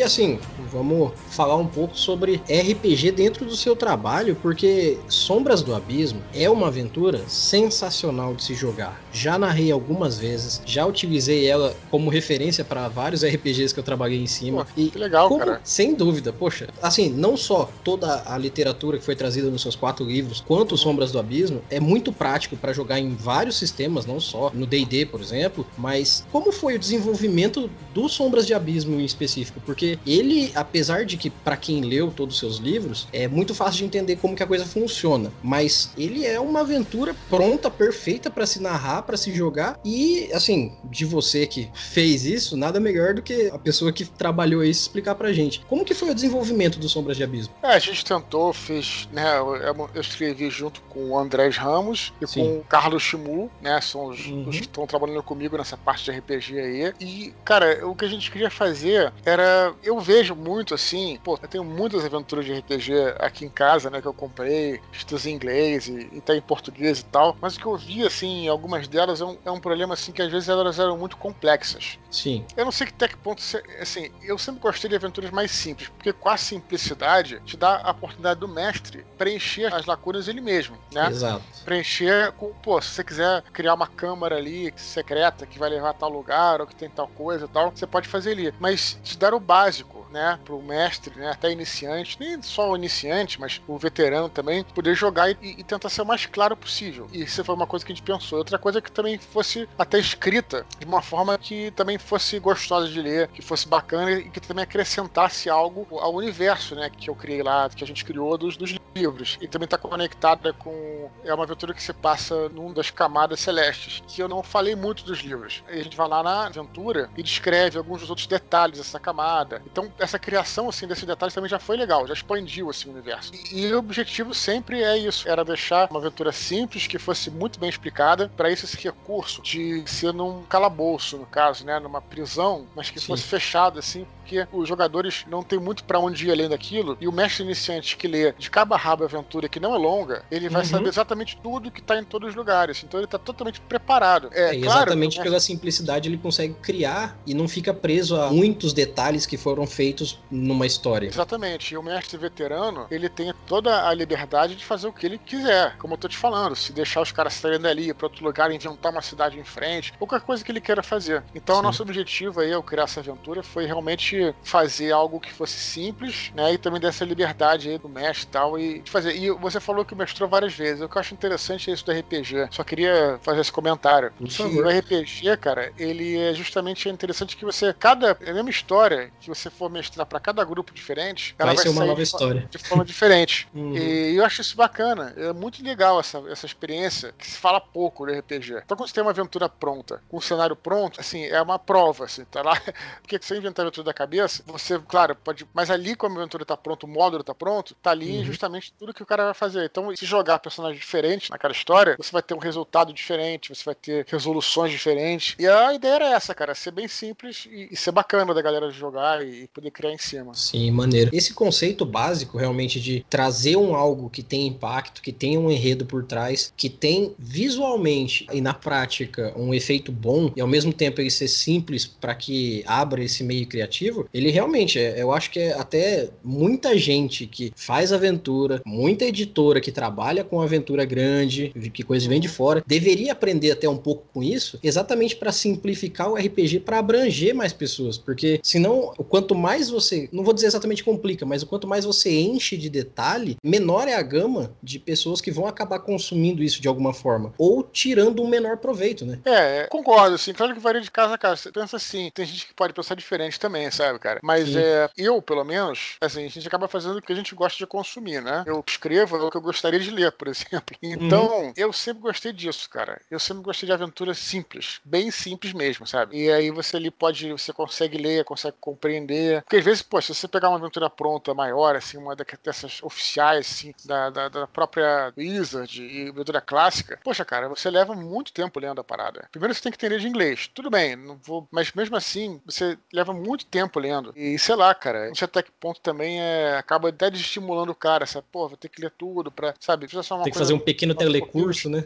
Assim, vamos falar um pouco sobre RPG dentro do seu trabalho, porque Sombras do Abismo é uma aventura sensacional de se jogar. Já narrei algumas vezes, já utilizei ela como referência para vários RPGs que eu trabalhei em cima. Pô, e que legal, como, cara. Sem dúvida, poxa. Assim, não só toda a literatura que foi trazida nos seus quatro livros, quanto Sombras do Abismo, é muito prático para jogar em vários sistemas, não só no D&D, por exemplo, mas como foi o desenvolvimento do Sombras de Abismo em específico? Porque ele, apesar de que para quem leu todos os seus livros, é muito fácil de entender como que a coisa funciona, mas ele é uma aventura pronta, perfeita para se narrar, para se jogar e assim, de você que fez isso, nada melhor do que a pessoa que trabalhou isso explicar pra gente. Como que foi o desenvolvimento do Sombras de Abismo? É, a gente tentou, fez, né, eu, eu escrevi junto com o Andrés Ramos e Sim. com o Carlos Chimu, né, são os, uhum. os que estão trabalhando comigo nessa parte de RPG aí. E, cara, o que a gente queria fazer era, eu vejo muito assim, pô, eu tenho muitas aventuras de RPG aqui em casa, né, que eu comprei, escritas em inglês e, e até em português e tal, mas o que eu vi, assim, algumas delas é um, é um problema, assim, que às vezes elas eram muito complexas. Sim. Eu não sei até que ponto, assim, eu sempre gostei de aventuras mais simples, porque com a simplicidade te dá a oportunidade do mestre preencher as lacunas ele mesmo, né? Exato. Preencher com, pô, se você quiser criar uma câmara ali secreta que vai levar a tal lugar ou que tem tal coisa e tal, você pode fazer ali. Mas te dar o básico, né, pro mestre, né, até iniciante, nem só o iniciante, mas o veterano também, poder jogar e, e, tentar ser o mais claro possível. E isso foi uma coisa que a gente pensou. Outra coisa é que também fosse até escrita de uma forma que também fosse gostosa de ler, que fosse bacana e que também acrescentasse algo ao universo, né, que eu criei lá, que a gente criou dos, dos livros. E também está conectada com. É uma aventura que se passa numa das camadas celestes, que eu não falei muito dos livros. A gente vai lá na aventura e descreve alguns dos outros detalhes dessa camada. Então, essa criação assim desses detalhes também já foi legal, já expandiu assim, o universo. E, e o objetivo sempre é isso: era deixar uma aventura simples, que fosse muito bem explicada. Para isso, esse recurso de ser num calabouço, no caso, né? Numa prisão, mas que Sim. fosse fechado assim, porque os jogadores não tem muito para onde ir além daquilo, e o mestre iniciante que lê de cabo a rabo a aventura, que não é longa, ele vai uhum. saber exatamente tudo que tá em todos os lugares. Então ele tá totalmente preparado. É, é claro, exatamente pela simplicidade ele consegue criar e não fica preso a muitos detalhes que foram feitos numa história. Exatamente. E o mestre veterano, ele tem toda a liberdade de fazer o que ele quiser. Como eu tô te falando, se deixar os caras saírem dali para outro lugar, inventar uma cidade em frente, qualquer coisa que ele queira fazer. Então, Sim. o nosso objetivo aí ao criar essa aventura foi realmente fazer algo que fosse simples, né? E também dessa liberdade aí do mestre e tal, e fazer. E você falou que mestrou várias vezes. O que eu acho interessante é isso do RPG. Só queria fazer esse comentário. Por favor. O RPG, cara, ele é justamente interessante que você, cada. É a mesma história que você for mestrar para cada grupo diferente, ela vai, vai ser uma nova história. De forma diferente. <laughs> uhum. E eu acho isso bacana. É muito legal essa, essa experiência que se fala pouco do RPG. Então, quando você tem uma aventura pronta, com um cenário pronto, assim, é uma prova, assim, tá lá. <laughs> Porque você inventar a aventura da cabeça, você, claro, pode. Mas ali, como a aventura tá pronto, o módulo tá pronto, tá ali uhum. justamente tudo que o cara vai fazer. Então, se jogar personagens diferentes naquela história, você vai ter um resultado diferente, você vai ter resoluções diferentes. E a ideia era essa, cara, ser bem simples e, e ser bacana da galera jogar e poder criar em cima. Sim, maneiro. Esse conceito básico, realmente, de trazer um algo que tem impacto, que tem um enredo por trás, que tem visualmente e na prática um efeito bom, e ao mesmo tempo ele ser simples para que abra esse meio criativo, livro, ele realmente, é, eu acho que é até muita gente que faz aventura, muita editora que trabalha com aventura grande, que coisa vem de fora, deveria aprender até um pouco com isso, exatamente para simplificar o RPG para abranger mais pessoas, porque senão, o quanto mais você, não vou dizer exatamente complica, mas o quanto mais você enche de detalhe, menor é a gama de pessoas que vão acabar consumindo isso de alguma forma, ou tirando um menor proveito, né? É, concordo, assim, claro que varia de casa a casa. Você pensa assim, tem gente que pode pensar diferente também, sabe, cara? Mas é, eu, pelo menos, assim, a gente acaba fazendo o que a gente gosta de consumir, né? Eu escrevo o que eu gostaria de ler, por <laughs> exemplo. Então, uhum. eu sempre gostei disso, cara. Eu sempre gostei de aventuras simples, bem simples mesmo, sabe? E aí você ali pode, você consegue ler, consegue compreender. Porque às vezes, pô, se você pegar uma aventura pronta maior, assim, uma dessas oficiais, assim, da, da, da própria Wizard e aventura clássica, poxa, cara, você leva muito tempo lendo a parada. Primeiro você tem que entender de inglês. Tudo bem, não vou, mas mesmo assim, você leva muito tempo lendo. E sei lá, cara, não sei até que ponto também é, acaba até desestimulando o cara, sabe? Pô, vou ter que ler tudo pra, sabe? Só uma tem que fazer um pequeno telecurso, né?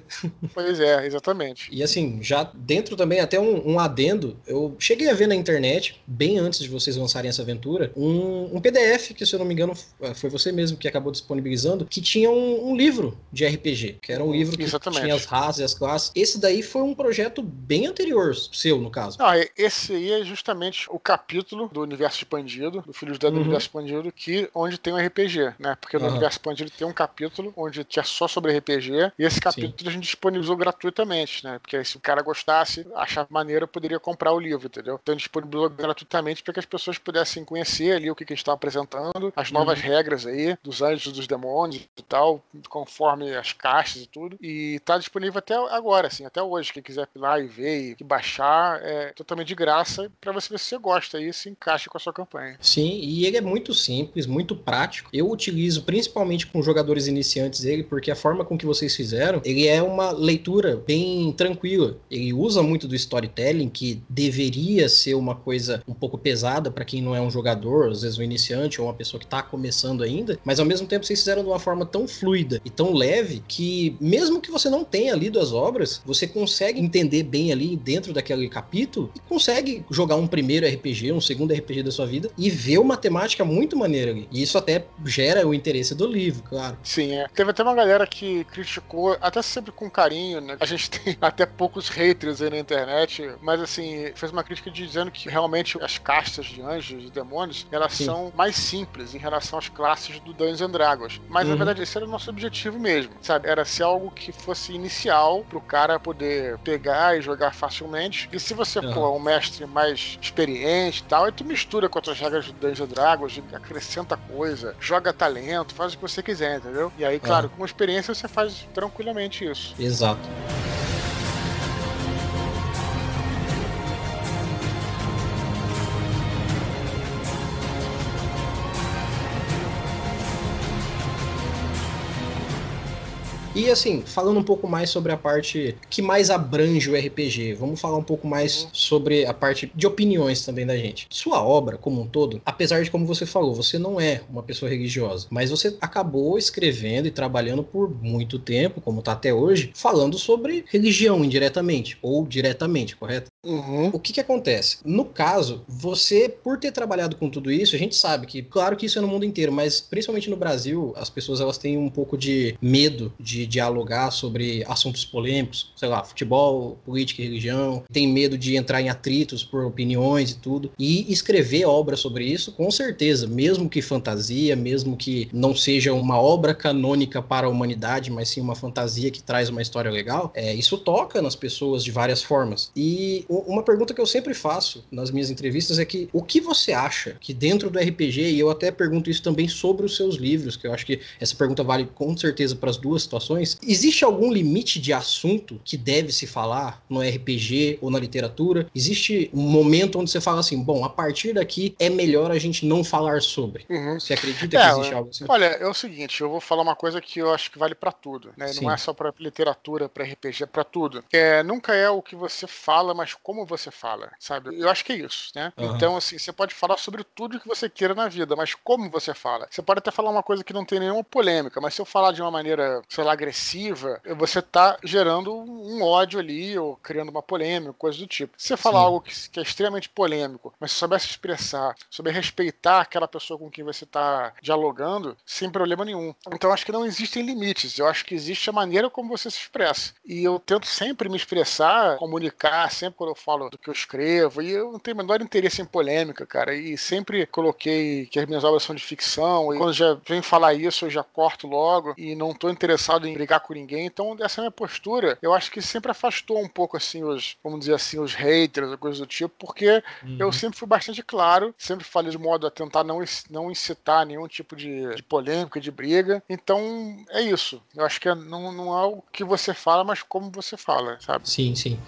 Pois é, exatamente. E assim, já dentro também, até um, um, adendo, eu cheguei a ver na internet, bem antes de vocês lançarem essa aventura, um, um PDF, que se eu não me engano foi você mesmo que acabou disponibilizando, que tinha um, um livro de RPG, que era um livro que exatamente. tinha as raças e as classes. Esse daí foi um projeto bem anterior, seu, no caso. Não, esse aí é justamente o capítulo do Universo Expandido, do Filhos do uhum. Universo Expandido, que, onde tem um RPG, né? Porque no uhum. Universo Expandido tem um capítulo onde tinha só sobre RPG, e esse capítulo Sim. a gente disponibilizou gratuitamente, né? Porque se o cara gostasse, achar maneiro, poderia comprar o livro, entendeu? Então a gente disponibilizou gratuitamente para que as pessoas pudessem conhecer ali o que, que a gente estava apresentando, as novas uhum. regras aí, dos anjos dos demônios e tal, conforme as caixas e tudo. E tá disponível até agora, assim, até hoje. Quem quiser ir lá e ver e baixar, é totalmente de graça para você ver se você gosta e se encaixa com a sua campanha. Sim, e ele é muito simples, muito prático. Eu utilizo principalmente com jogadores iniciantes ele, porque a forma com que vocês fizeram, ele é uma leitura bem tranquila. Ele usa muito do storytelling, que deveria ser uma coisa um pouco pesada para quem não é um jogador, às vezes um iniciante ou uma pessoa que está começando ainda, mas ao mesmo tempo vocês fizeram de uma forma tão fluida e tão leve que mesmo que você não tenha lido as obras, você consegue entender bem ali dentro daquele capítulo e consegue jogar um primeiro RPG, um segundo RPG da sua vida e ver uma temática muito maneira ali. E isso até gera o interesse do livro, claro. Sim, é. Teve até uma galera que criticou, até sempre com carinho, né? A gente tem <laughs> até poucos haters aí na internet, mas assim, fez uma crítica dizendo que realmente as castas de anjos e demônios, elas Sim. são mais simples em relação às classes do Dungeons and Dragons. Mas uhum. na verdade esse era o nosso objetivo mesmo, sabe? Era ser algo que fosse inicial pro cara poder pegar e jogar facilmente. E se você uhum. for um mestre mais experiente e tal, aí tu mistura com outras regras do Dungeons Dragons, acrescenta coisa, joga talento, faz o que você quiser, entendeu? E aí, claro, com experiência você faz tranquilamente isso. Exato. E assim, falando um pouco mais sobre a parte que mais abrange o RPG, vamos falar um pouco mais sobre a parte de opiniões também da gente. Sua obra, como um todo, apesar de como você falou, você não é uma pessoa religiosa, mas você acabou escrevendo e trabalhando por muito tempo, como tá até hoje, falando sobre religião indiretamente ou diretamente, correto? Uhum. O que que acontece? No caso, você, por ter trabalhado com tudo isso, a gente sabe que, claro que isso é no mundo inteiro, mas principalmente no Brasil, as pessoas elas têm um pouco de medo de dialogar sobre assuntos polêmicos, sei lá, futebol, política e religião, tem medo de entrar em atritos por opiniões e tudo. E escrever obra sobre isso, com certeza, mesmo que fantasia, mesmo que não seja uma obra canônica para a humanidade, mas sim uma fantasia que traz uma história legal, é, isso toca nas pessoas de várias formas. E uma pergunta que eu sempre faço nas minhas entrevistas é que o que você acha que dentro do RPG, e eu até pergunto isso também sobre os seus livros, que eu acho que essa pergunta vale com certeza para as duas situações, existe algum limite de assunto que deve se falar no RPG ou na literatura? Existe um momento onde você fala assim, bom, a partir daqui é melhor a gente não falar sobre. Uhum. Você acredita é, que existe algo assim? Olha, é o seguinte, eu vou falar uma coisa que eu acho que vale para tudo, né? Não é só para literatura, para RPG, é para tudo. É, nunca é o que você fala, mas como você fala, sabe? Eu acho que é isso, né? Uhum. Então, assim, você pode falar sobre tudo que você queira na vida, mas como você fala? Você pode até falar uma coisa que não tem nenhuma polêmica, mas se eu falar de uma maneira, sei lá, agressiva, você tá gerando um ódio ali, ou criando uma polêmica, coisa do tipo. Se você falar Sim. algo que, que, é extremamente polêmico, mas se souber se expressar, souber respeitar aquela pessoa com quem você está dialogando, sem problema nenhum. Então acho que não existem limites, eu acho que existe a maneira como você se expressa. E eu tento sempre me expressar, comunicar, sempre quando eu falo do que eu escrevo, e eu não tenho o menor interesse em polêmica, cara, e sempre coloquei que as minhas obras são de ficção, e quando já vem falar isso, eu já corto logo, e não estou interessado em brigar com ninguém, então essa minha postura, eu acho que sempre afastou um pouco, assim, os, vamos dizer assim, os haters, coisas do tipo, porque uhum. eu sempre fui bastante claro, sempre falei de modo a tentar não, não incitar nenhum tipo de, de polêmica, de briga, então é isso, eu acho que é, não, não é o que você fala, mas como você fala, sabe? Sim, sim.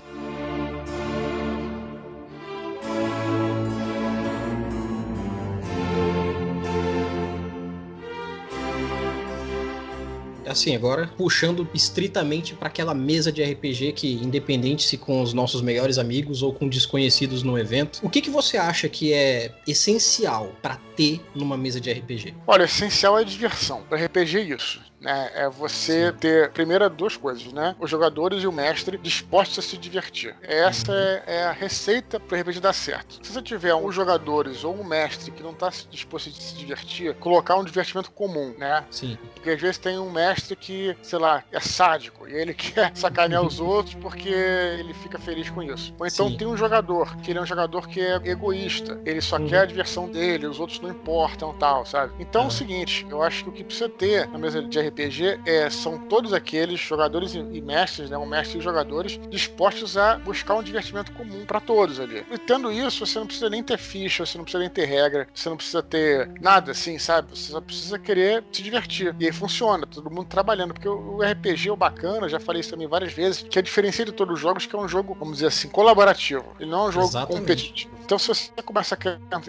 Assim, agora puxando estritamente para aquela mesa de RPG que, independente se com os nossos melhores amigos ou com desconhecidos no evento, o que, que você acha que é essencial para ter numa mesa de RPG? Olha, essencial é diversão. Para RPG é isso né? É você Sim. ter, primeiro, duas coisas, né? Os jogadores e o mestre dispostos a se divertir. Essa uhum. é, é, a receita para o RPG dar certo. Se você tiver um jogadores ou um mestre que não está disposto a se divertir, colocar um divertimento comum, né? Sim. Porque às vezes tem um mestre que, sei lá, é sádico e ele <laughs> quer sacanear os outros porque ele fica feliz com isso. Ou então Sim. tem um jogador que ele é um jogador que é egoísta, ele só uhum. quer a diversão dele, os outros não importam, tal, sabe? Então uhum. é o seguinte, eu acho que o que precisa ter na mesa de RPG RPG é, são todos aqueles jogadores e mestres, né, um mestre e jogadores, dispostos a buscar um divertimento comum para todos ali. E tendo isso, você não precisa nem ter ficha, você não precisa nem ter regra, você não precisa ter nada assim, sabe? Você só precisa querer se divertir. E aí funciona, todo mundo trabalhando, porque o RPG é o bacana, já falei isso também várias vezes, que é diferencia de todos os jogos, que é um jogo, vamos dizer assim, colaborativo. Ele não é um jogo Exatamente. competitivo. Então, se você começa a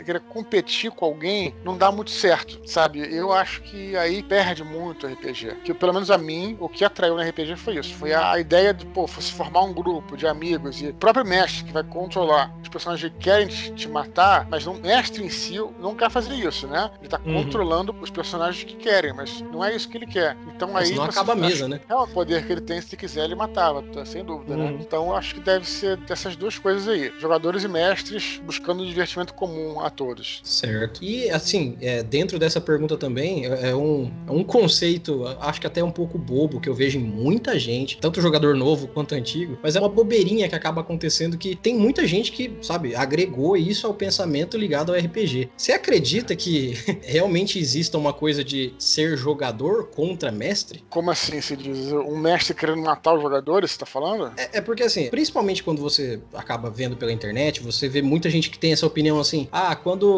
querer competir com alguém, não dá muito certo, sabe? Eu acho que aí perde muito o RPG. RPG. Que pelo menos a mim, o que atraiu no RPG foi isso. Foi a ideia de, pô, se formar um grupo de amigos e o próprio mestre que vai controlar os personagens que querem te, matar, mas o mestre em si não quer fazer isso, né? Ele tá uhum. controlando os personagens que querem, mas não é isso que ele quer. Então mas aí. Não acaba a mesa, né? É o poder que ele tem, se quiser, ele matava, sem dúvida, né? uhum. né? Então eu acho que deve ser dessas duas coisas aí. Jogadores e mestres buscando um divertimento comum a todos. Certo. E assim, é, dentro dessa pergunta também, é, é um, é um conceito acho que até um pouco bobo, que eu vejo em muita gente, tanto jogador novo quanto antigo, mas é uma bobeirinha que acaba acontecendo que tem muita gente que, sabe, agregou isso ao pensamento ligado ao RPG. Você acredita que <laughs> realmente exista uma coisa de ser jogador contra mestre? Como assim se diz? Um mestre querendo matar os jogadores, você tá falando? É, é porque assim, principalmente quando você acaba vendo pela internet, você vê muita gente que tem essa opinião assim: ah, quando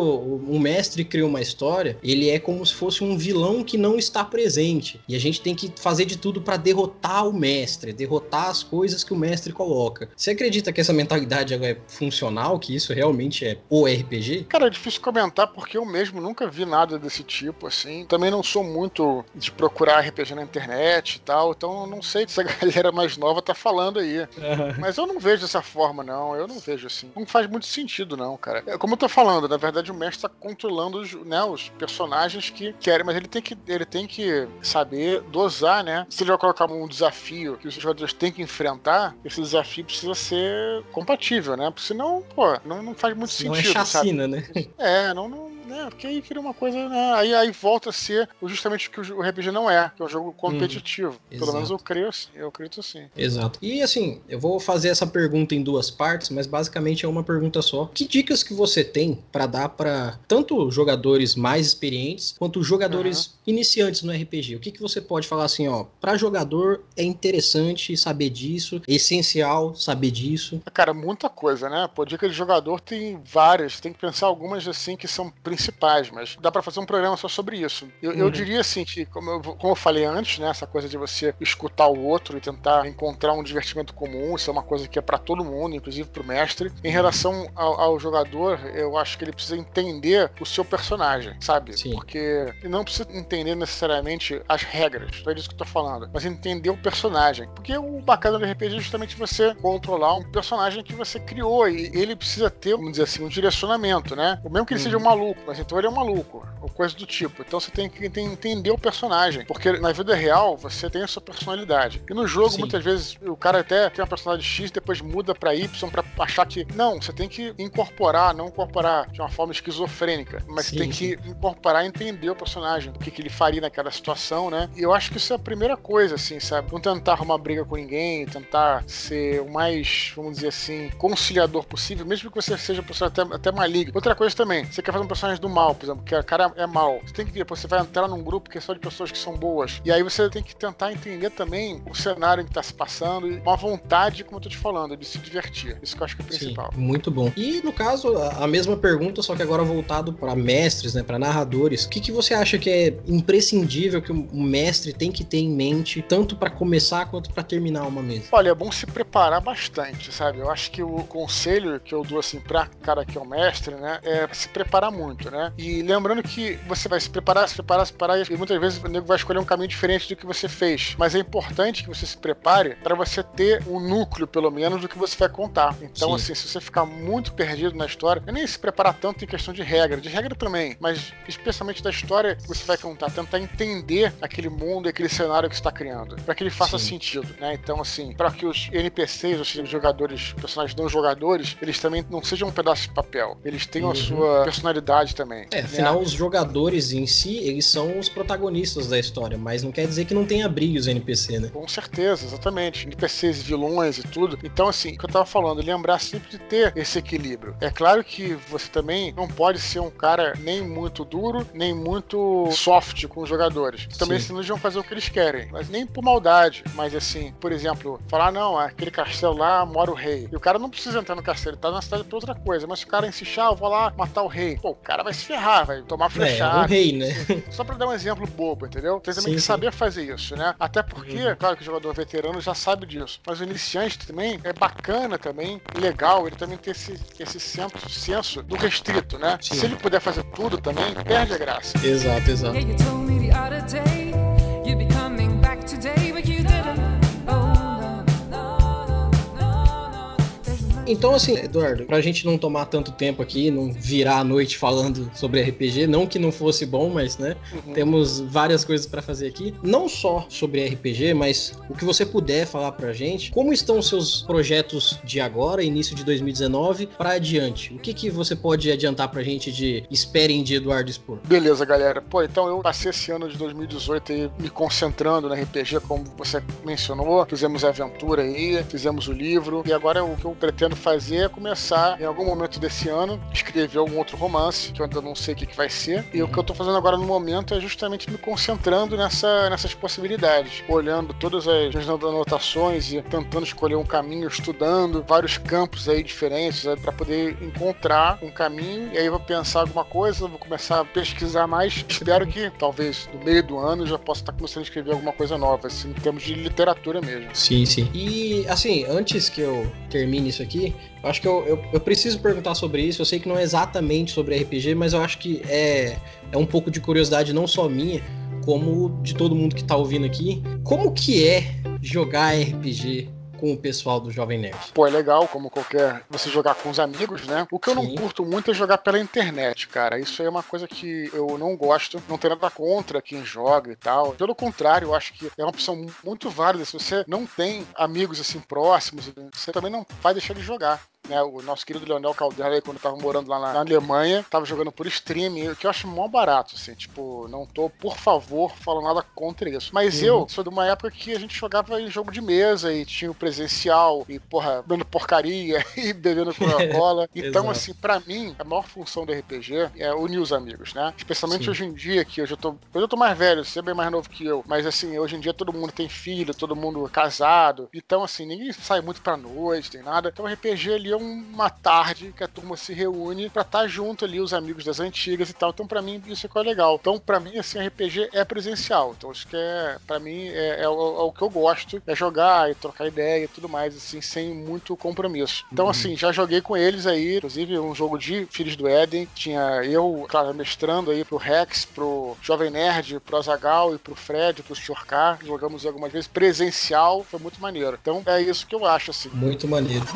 um mestre cria uma história, ele é como se fosse um vilão que não está presente. E a gente tem que fazer de tudo para derrotar o mestre, derrotar as coisas que o mestre coloca. Você acredita que essa mentalidade é funcional, que isso realmente é o RPG? Cara, é difícil comentar porque eu mesmo nunca vi nada desse tipo, assim. Também não sou muito de procurar RPG na internet e tal, então eu não sei se a <laughs> galera mais nova tá falando aí. Uhum. Mas eu não vejo dessa forma, não. Eu não vejo assim. Não faz muito sentido, não, cara. É, como eu tô falando, na verdade o mestre tá controlando os, né, os personagens que querem, mas ele tem que, ele tem que saber dosar, né? Se ele vai colocar um desafio que os jogadores têm que enfrentar, esse desafio precisa ser compatível, né? Porque senão, pô, não, não faz muito é sentido. Não é chacina, sabe? né? É, não, não né? Porque aí cria uma coisa, né? Aí, aí volta a ser justamente o que o RPG não é, que é um jogo competitivo. Hum, Pelo menos eu creio assim, eu acredito assim. Exato. E assim, eu vou fazer essa pergunta em duas partes, mas basicamente é uma pergunta só. Que dicas que você tem para dar para tanto jogadores mais experientes quanto jogadores uhum. iniciantes no RPG? O que, que você pode falar assim, ó, para jogador é interessante saber disso, é essencial saber disso? Cara, muita coisa, né? Pô, dica de jogador tem várias, tem que pensar algumas assim que são principais principais, mas dá para fazer um programa só sobre isso. Eu, uhum. eu diria assim que, como eu, como eu falei antes, né, essa coisa de você escutar o outro e tentar encontrar um divertimento comum, isso é uma coisa que é para todo mundo, inclusive para o mestre. Em relação ao, ao, jogador, eu acho que ele precisa entender o seu personagem, sabe? Sim. Porque ele não precisa entender necessariamente as regras, é disso que eu tô falando, mas entender o personagem. Porque o bacana do RPG é justamente você controlar um personagem que você criou e ele precisa ter, vamos dizer assim, um direcionamento, né? O mesmo que ele uhum. seja um maluco, mas então ele é um maluco, ou coisa do tipo. Então você tem que entender o personagem, porque na vida real você tem a sua personalidade. E no jogo, Sim. muitas vezes, o cara até tem uma personalidade X, depois muda para Y para achar que. Não, você tem que incorporar, não incorporar de uma forma esquizofrênica, mas sim, você tem que incorporar e entender o personagem, o que, que ele faria naquela situação, né? E eu acho que isso é a primeira coisa, assim, sabe? Não tentar arrumar briga com ninguém, tentar ser o mais, vamos dizer assim, conciliador possível, mesmo que você seja até, até maligno. Outra coisa também, você quer fazer um personagem do mal, por exemplo, que o cara é mal. Você tem que ver, você vai entrar num grupo que é só de pessoas que são boas. E aí você tem que tentar entender também o cenário em que tá se passando e uma vontade, como eu tô te falando, de se divertir. Isso que eu acho que é o principal. Sim, muito bom. E no caso, a mesma pergunta, só que agora voltado para mestres, né, para narradores. O que, que você acha que é imprescindível que o mestre tem que ter em mente, tanto para começar quanto para terminar uma mesa? Olha, é bom se preparar bastante, sabe? Eu acho que o conselho que eu dou assim para cara que é o mestre, né, é se preparar muito, né? E lembrando que você vai se preparar, se preparar, se preparar e muitas vezes o nego vai escolher um caminho diferente do que você fez. Mas é importante que você se prepare para você ter um núcleo, pelo menos, do que você vai contar. Então, Sim. assim, se você ficar muito perdido na história, nem se preparar tanto em questão de regra, de regra também, mas especialmente da história que você vai contar, tentar entender aquele mundo e aquele cenário que está criando, para que ele faça Sim. sentido, né? Então, assim, para que os NPCs, ou seja, os jogadores, personagens não jogadores, eles também não sejam um pedaço de papel, eles tenham uhum. a sua personalidade também. É, afinal, né? os jogadores em si, eles são os protagonistas da história, mas não quer dizer que não tenha briga os NPC, né? Com certeza, exatamente. NPCs, vilões e tudo. Então, assim, o que eu tava falando, lembrar sempre de ter esse equilíbrio. É claro que você também não pode ser um cara nem muito duro, nem muito soft com os jogadores. Também senão eles vão fazer o que eles querem. Mas nem por maldade. Mas assim, por exemplo, falar, não, aquele castelo lá mora o rei. E o cara não precisa entrar no castelo, ele tá na cidade pra outra coisa. Mas se o cara insistir, ah, eu vou lá matar o rei. Pô, o cara vai se ferrar, vai tomar flechada. É, é o rei, né? <laughs> Só pra dar um exemplo bobo, entendeu? Tem também sim, que sim. saber fazer isso, né? Até porque, uhum. claro que o jogador veterano já sabe disso. Mas o iniciante também é bacana também, legal, ele também tem esse, esse senso, senso do restrito, né? Sim. Se ele puder fazer tudo também, perde a graça. Exato, exato. Então, assim, Eduardo, pra gente não tomar tanto tempo aqui, não virar a noite falando sobre RPG, não que não fosse bom, mas, né, uhum. temos várias coisas para fazer aqui. Não só sobre RPG, mas o que você puder falar pra gente, como estão os seus projetos de agora, início de 2019, para adiante? O que, que você pode adiantar pra gente de esperem de Eduardo Expor? Beleza, galera. Pô, então eu passei esse ano de 2018 aí me concentrando no RPG, como você mencionou, fizemos a aventura aí, fizemos o livro, e agora o que eu pretendo fazer é começar, em algum momento desse ano, escrever algum outro romance, que eu ainda não sei o que, que vai ser. E o que eu tô fazendo agora no momento é justamente me concentrando nessa, nessas possibilidades, olhando todas as, as anotações e tentando escolher um caminho, estudando vários campos aí diferentes para poder encontrar um caminho. E aí eu vou pensar alguma coisa, vou começar a pesquisar mais. Espero que talvez no meio do ano já possa estar começando a escrever alguma coisa nova, assim, em termos de literatura mesmo. Sim, sim. E assim, antes que eu termine isso aqui, acho que eu, eu, eu, preciso perguntar sobre isso. Eu sei que não é exatamente sobre RPG, mas eu acho que é, é um pouco de curiosidade, não só minha, como de todo mundo que tá ouvindo aqui. Como que é jogar RPG com o pessoal do Jovem Nerd. Pô, é legal, como qualquer. Você jogar com os amigos, né? O que eu Sim. não curto muito é jogar pela internet, cara. Isso é uma coisa que eu não gosto. Não tenho nada contra quem joga e tal. Pelo contrário, eu acho que é uma opção muito válida. Se você não tem amigos assim próximos, você também não vai deixar de jogar. Né, o nosso querido Leonel Caldera, quando tava morando lá na, na, Alemanha, tava jogando por streaming, o que eu acho mó barato, assim, tipo, não tô, por favor, falando nada contra isso. Mas uhum. eu sou de uma época que a gente jogava em jogo de mesa e tinha o presencial e, porra, dando porcaria <laughs> e bebendo Coca-Cola. <laughs> então, assim, para mim, a maior função do RPG é unir os amigos, né? Especialmente Sim. hoje em dia, que eu já tô. Eu já tô mais velho, você é bem mais novo que eu. Mas assim, hoje em dia todo mundo tem filho, todo mundo casado. Então, assim, ninguém sai muito pra noite, tem nada. Então, o RPG ali uma tarde que a turma se reúne para estar tá junto ali, os amigos das antigas e tal. Então, para mim, isso é legal. Então, para mim, assim, RPG é presencial. Então, acho que é, para mim, é, é, o, é, o, que eu gosto, é jogar e trocar ideia e tudo mais, assim, sem muito compromisso. Então, uhum. assim, já joguei com eles aí, inclusive um jogo de Filhos do Éden. Tinha eu, claro, mestrando aí pro Rex, pro Jovem Nerd, pro Azagal e pro Fred, pro Shorkar. Jogamos algumas vezes presencial, foi muito maneiro. Então, é isso que eu acho, assim. Muito maneiro.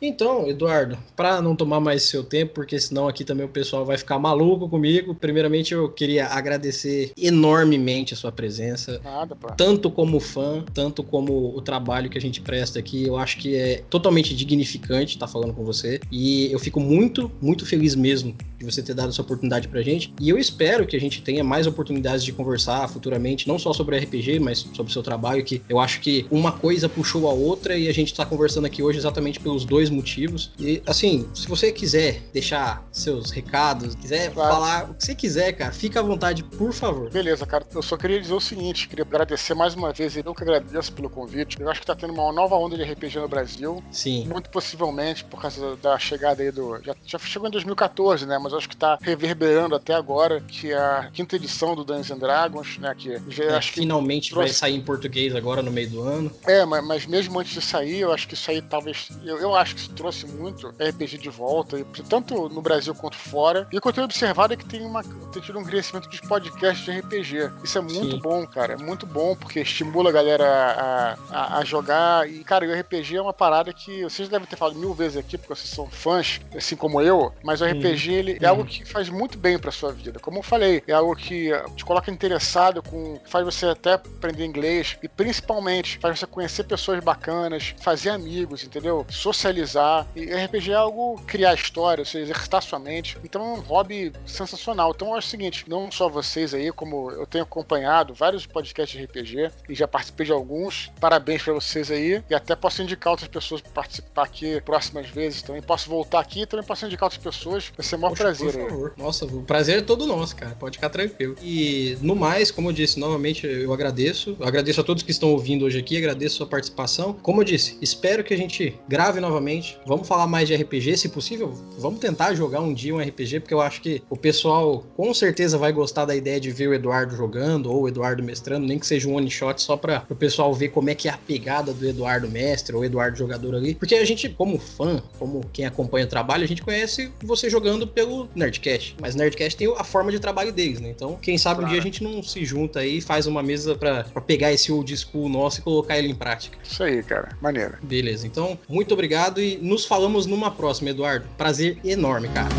Então, Eduardo, para não tomar mais seu tempo, porque senão aqui também o pessoal vai ficar maluco comigo, primeiramente eu queria agradecer enormemente a sua presença. Nada, pô. Tanto como fã, tanto como o trabalho que a gente presta aqui, eu acho que é totalmente dignificante estar falando com você. E eu fico muito, muito feliz mesmo de você ter dado essa oportunidade pra gente. E eu espero que a gente tenha mais oportunidades de conversar futuramente, não só sobre RPG, mas sobre o seu trabalho, que eu acho que uma coisa puxou a outra e a gente tá conversando aqui hoje exatamente pelos dois motivos. E assim, se você quiser deixar seus recados, quiser claro. falar o que você quiser, cara, fica à vontade, por favor. Beleza, cara. Eu só queria dizer o seguinte, queria agradecer mais uma vez, eu que agradeço pelo convite. Eu acho que tá tendo uma nova onda de RPG no Brasil. Sim. Muito possivelmente por causa da chegada aí do. Já, já chegou em 2014, né? Mas acho que tá reverberando até agora, que é a quinta edição do Dungeons and Dragons, né? Que já, é, acho finalmente trouxe... vai sair em português agora no meio do ano. É, mas, mas mesmo antes de sair, eu acho que isso aí talvez. Eu, eu acho que isso trouxe muito RPG de volta, tanto no Brasil quanto fora. E o que eu tenho observado é que tem, uma, tem tido um crescimento dos podcasts de RPG. Isso é muito Sim. bom, cara. É muito bom, porque estimula a galera a, a, a, jogar. E, cara, o RPG é uma parada que vocês devem ter falado mil vezes aqui, porque vocês são fãs, assim como eu. Mas o RPG ele é algo que faz muito bem pra sua vida. Como eu falei, é algo que te coloca interessado, com faz você até aprender inglês e principalmente faz você conhecer pessoas bacanas, fazer amigos, entendeu? Socializar. E RPG é algo criar história, você exercitar sua mente. Então é um hobby sensacional. Então eu acho o seguinte, não só vocês aí, como eu tenho acompanhado vários podcasts de RPG e já participei de alguns. Parabéns para vocês aí. E até posso indicar outras pessoas para participar aqui próximas vezes também. Posso voltar aqui e também posso indicar outras pessoas. Vai ser o maior Poxa, prazer. Por favor. Aí. Nossa, o prazer é todo nosso, cara. Pode ficar tranquilo. E no mais, como eu disse, novamente eu agradeço. Eu agradeço a todos que estão ouvindo hoje aqui, agradeço a sua participação. Como eu disse, espero que a gente grave novamente. Vamos falar mais de RPG, se possível. Vamos tentar jogar um dia um RPG, porque eu acho que o pessoal com certeza vai gostar da ideia de ver o Eduardo jogando ou o Eduardo mestrando, nem que seja um one shot só para o pessoal ver como é que é a pegada do Eduardo mestre ou Eduardo jogador ali. Porque a gente, como fã, como quem acompanha o trabalho, a gente conhece você jogando pelo Nerdcast. Mas Nerdcast tem a forma de trabalho deles, né? Então, quem sabe claro. um dia a gente não se junta aí e faz uma mesa para pegar esse old school nosso e colocar ele em prática. Isso aí, cara. Maneiro. Beleza. Então, muito obrigado e nos falamos numa próxima, Eduardo. Prazer enorme, cara.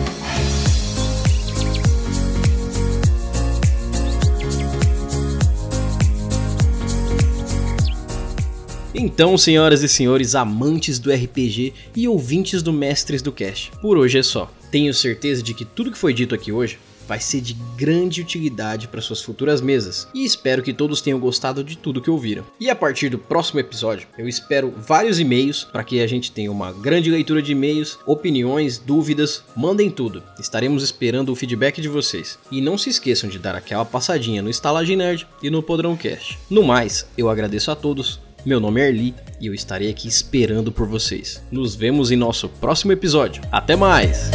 Então, senhoras e senhores, amantes do RPG e ouvintes do Mestres do Cast, por hoje é só. Tenho certeza de que tudo que foi dito aqui hoje vai ser de grande utilidade para suas futuras mesas, e espero que todos tenham gostado de tudo que ouviram. E a partir do próximo episódio, eu espero vários e-mails para que a gente tenha uma grande leitura de e-mails, opiniões, dúvidas, mandem tudo. Estaremos esperando o feedback de vocês. E não se esqueçam de dar aquela passadinha no Estalagem Nerd e no Podrão Cast. No mais, eu agradeço a todos meu nome é Erli e eu estarei aqui esperando por vocês. Nos vemos em nosso próximo episódio. Até mais!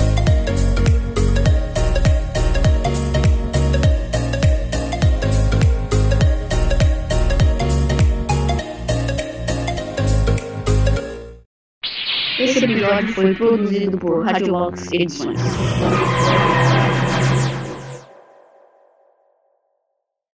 Episódio foi produzido por Radiolox Edições.